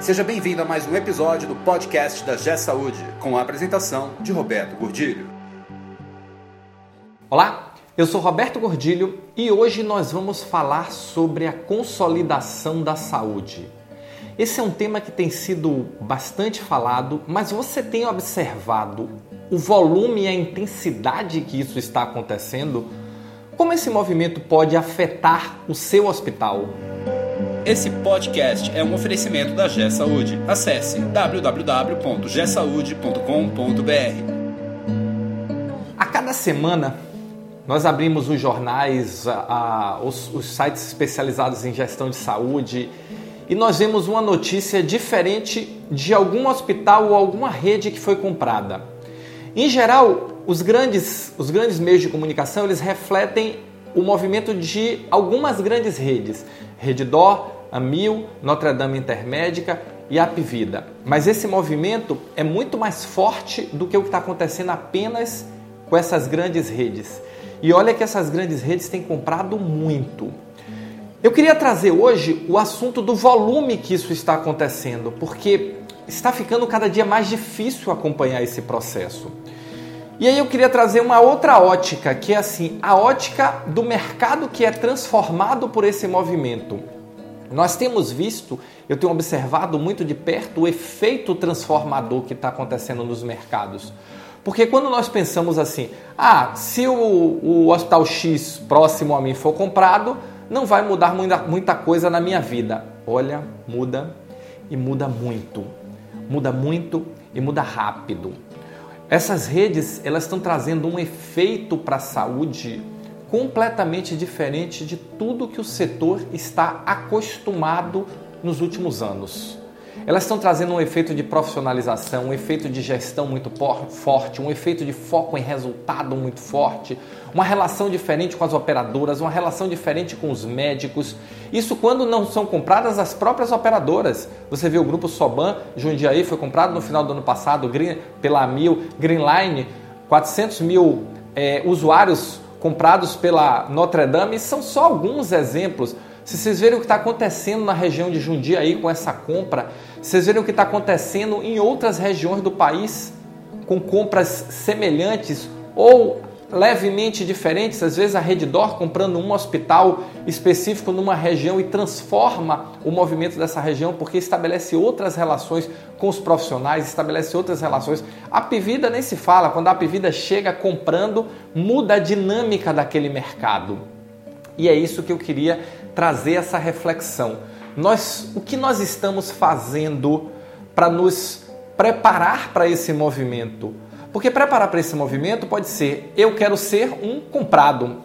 Seja bem-vindo a mais um episódio do podcast da G Saúde, com a apresentação de Roberto Gordilho. Olá, eu sou Roberto Gordilho e hoje nós vamos falar sobre a consolidação da saúde. Esse é um tema que tem sido bastante falado, mas você tem observado o volume e a intensidade que isso está acontecendo? Como esse movimento pode afetar o seu hospital? Esse podcast é um oferecimento da G Saúde. Acesse www.gsaude.com.br. A cada semana nós abrimos os jornais, a, a, os, os sites especializados em gestão de saúde e nós vemos uma notícia diferente de algum hospital ou alguma rede que foi comprada. Em geral, os grandes, os grandes meios de comunicação eles refletem o movimento de algumas grandes redes, Redditor, Amil, Notre Dame Intermédica e Apvida. Mas esse movimento é muito mais forte do que o que está acontecendo apenas com essas grandes redes. E olha que essas grandes redes têm comprado muito. Eu queria trazer hoje o assunto do volume que isso está acontecendo, porque está ficando cada dia mais difícil acompanhar esse processo. E aí eu queria trazer uma outra ótica, que é assim, a ótica do mercado que é transformado por esse movimento. Nós temos visto, eu tenho observado muito de perto o efeito transformador que está acontecendo nos mercados. Porque quando nós pensamos assim, ah, se o, o hospital X próximo a mim for comprado, não vai mudar muita, muita coisa na minha vida. Olha, muda e muda muito. Muda muito e muda rápido. Essas redes elas estão trazendo um efeito para a saúde completamente diferente de tudo que o setor está acostumado nos últimos anos. Elas estão trazendo um efeito de profissionalização, um efeito de gestão muito forte, um efeito de foco em resultado muito forte, uma relação diferente com as operadoras, uma relação diferente com os médicos. Isso quando não são compradas as próprias operadoras. Você vê o grupo Soban, Jundiaí, foi comprado no final do ano passado Green, pela Mil, Greenline, 400 mil é, usuários comprados pela Notre Dame. São só alguns exemplos. Se vocês verem o que está acontecendo na região de Jundiaí com essa compra, vocês verem o que está acontecendo em outras regiões do país com compras semelhantes ou levemente diferentes, às vezes a Reddor comprando um hospital específico numa região e transforma o movimento dessa região porque estabelece outras relações com os profissionais, estabelece outras relações. A Pivida nem se fala, quando a Pivida chega comprando, muda a dinâmica daquele mercado. E é isso que eu queria trazer essa reflexão. Nós, o que nós estamos fazendo para nos preparar para esse movimento? Porque preparar para esse movimento pode ser eu quero ser um comprado,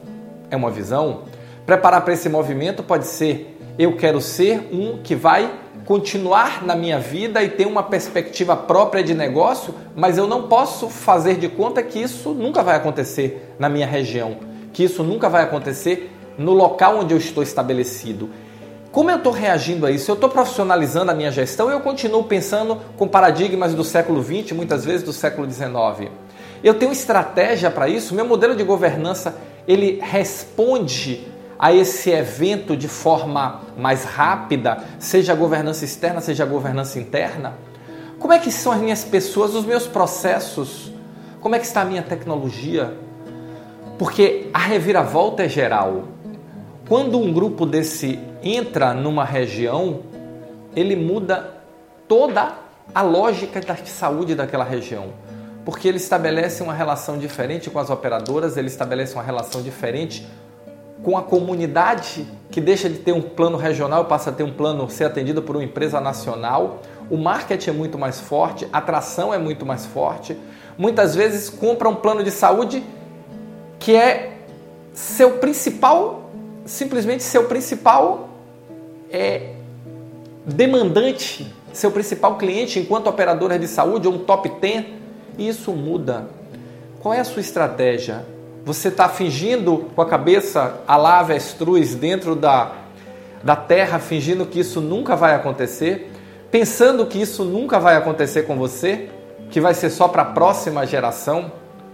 é uma visão. Preparar para esse movimento pode ser eu quero ser um que vai continuar na minha vida e ter uma perspectiva própria de negócio, mas eu não posso fazer de conta que isso nunca vai acontecer na minha região, que isso nunca vai acontecer no local onde eu estou estabelecido. Como eu estou reagindo a isso? Eu estou profissionalizando a minha gestão eu continuo pensando com paradigmas do século XX, muitas vezes do século XIX. Eu tenho estratégia para isso. Meu modelo de governança ele responde a esse evento de forma mais rápida, seja a governança externa, seja a governança interna. Como é que são as minhas pessoas, os meus processos? Como é que está a minha tecnologia? Porque a reviravolta é geral. Quando um grupo desse entra numa região, ele muda toda a lógica da saúde daquela região. Porque ele estabelece uma relação diferente com as operadoras, ele estabelece uma relação diferente com a comunidade, que deixa de ter um plano regional passa a ter um plano ser atendido por uma empresa nacional. O marketing é muito mais forte, a atração é muito mais forte. Muitas vezes compra um plano de saúde que é seu principal simplesmente seu principal é, demandante, seu principal cliente enquanto operadora de saúde ou um top 10, e isso muda. Qual é a sua estratégia? Você está fingindo com a cabeça a lá avestruz dentro da, da terra, fingindo que isso nunca vai acontecer, pensando que isso nunca vai acontecer com você, que vai ser só para a próxima geração?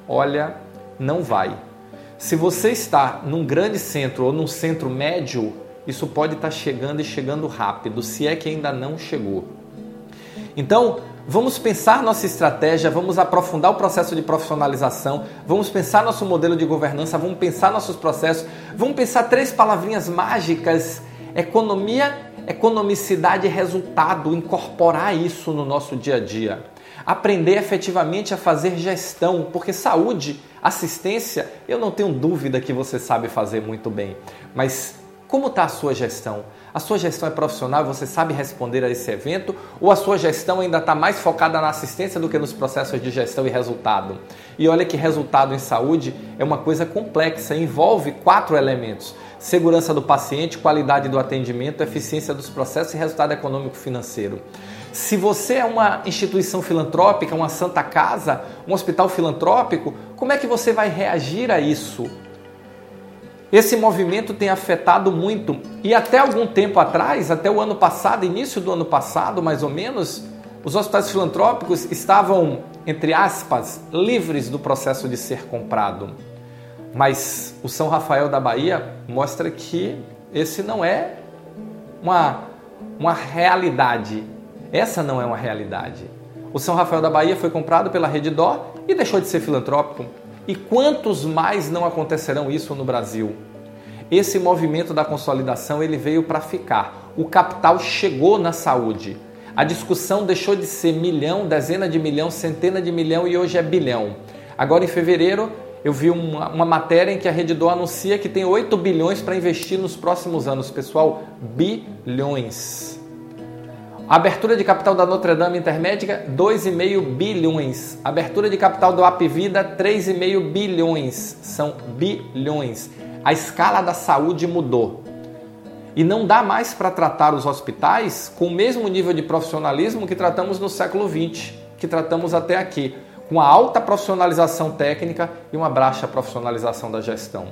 Olha, não vai. Se você está num grande centro ou num centro médio, isso pode estar chegando e chegando rápido, se é que ainda não chegou. Então, vamos pensar nossa estratégia, vamos aprofundar o processo de profissionalização, vamos pensar nosso modelo de governança, vamos pensar nossos processos, vamos pensar três palavrinhas mágicas: economia, economicidade e resultado, incorporar isso no nosso dia a dia. Aprender efetivamente a fazer gestão, porque saúde, assistência, eu não tenho dúvida que você sabe fazer muito bem, mas como está a sua gestão? A sua gestão é profissional, você sabe responder a esse evento? Ou a sua gestão ainda está mais focada na assistência do que nos processos de gestão e resultado? E olha que resultado em saúde é uma coisa complexa, envolve quatro elementos: segurança do paciente, qualidade do atendimento, eficiência dos processos e resultado econômico financeiro. Se você é uma instituição filantrópica, uma santa casa, um hospital filantrópico, como é que você vai reagir a isso? Esse movimento tem afetado muito e até algum tempo atrás, até o ano passado, início do ano passado, mais ou menos, os hospitais filantrópicos estavam, entre aspas, livres do processo de ser comprado. Mas o São Rafael da Bahia mostra que esse não é uma, uma realidade. Essa não é uma realidade. O São Rafael da Bahia foi comprado pela Rede Dó e deixou de ser filantrópico. E quantos mais não acontecerão isso no Brasil? Esse movimento da consolidação ele veio para ficar. O capital chegou na saúde. A discussão deixou de ser milhão, dezena de milhão, centena de milhão e hoje é bilhão. Agora em fevereiro eu vi uma, uma matéria em que a Redditor anuncia que tem 8 bilhões para investir nos próximos anos. Pessoal, bilhões. Abertura de capital da Notre Dame Intermédica, 2,5 bilhões. Abertura de capital do Apvida, 3,5 bilhões. São bilhões. A escala da saúde mudou. E não dá mais para tratar os hospitais com o mesmo nível de profissionalismo que tratamos no século XX, que tratamos até aqui, com a alta profissionalização técnica e uma baixa profissionalização da gestão.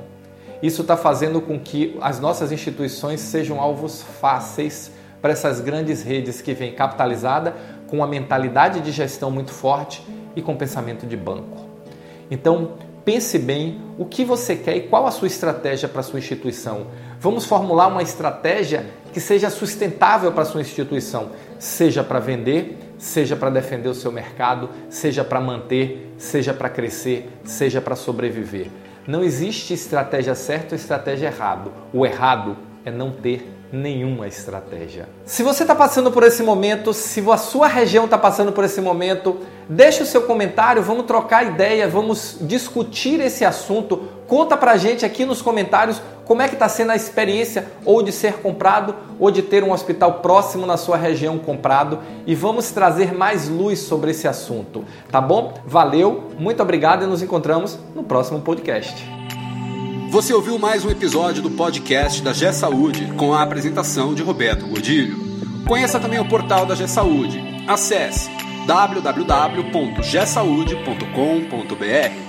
Isso está fazendo com que as nossas instituições sejam alvos fáceis para essas grandes redes que vêm capitalizada com uma mentalidade de gestão muito forte e com pensamento de banco. Então, pense bem o que você quer e qual a sua estratégia para a sua instituição. Vamos formular uma estratégia que seja sustentável para a sua instituição, seja para vender, seja para defender o seu mercado, seja para manter, seja para crescer, seja para sobreviver. Não existe estratégia certa ou estratégia errada. O errado é não ter nenhuma estratégia. Se você está passando por esse momento, se a sua região está passando por esse momento, deixe o seu comentário, vamos trocar ideia, vamos discutir esse assunto. Conta pra gente aqui nos comentários como é que está sendo a experiência ou de ser comprado ou de ter um hospital próximo na sua região comprado e vamos trazer mais luz sobre esse assunto, tá bom? Valeu, muito obrigado e nos encontramos no próximo podcast. Você ouviu mais um episódio do podcast da G Saúde com a apresentação de Roberto Godilho. Conheça também o portal da G Saúde. Acesse www.gsaude.com.br.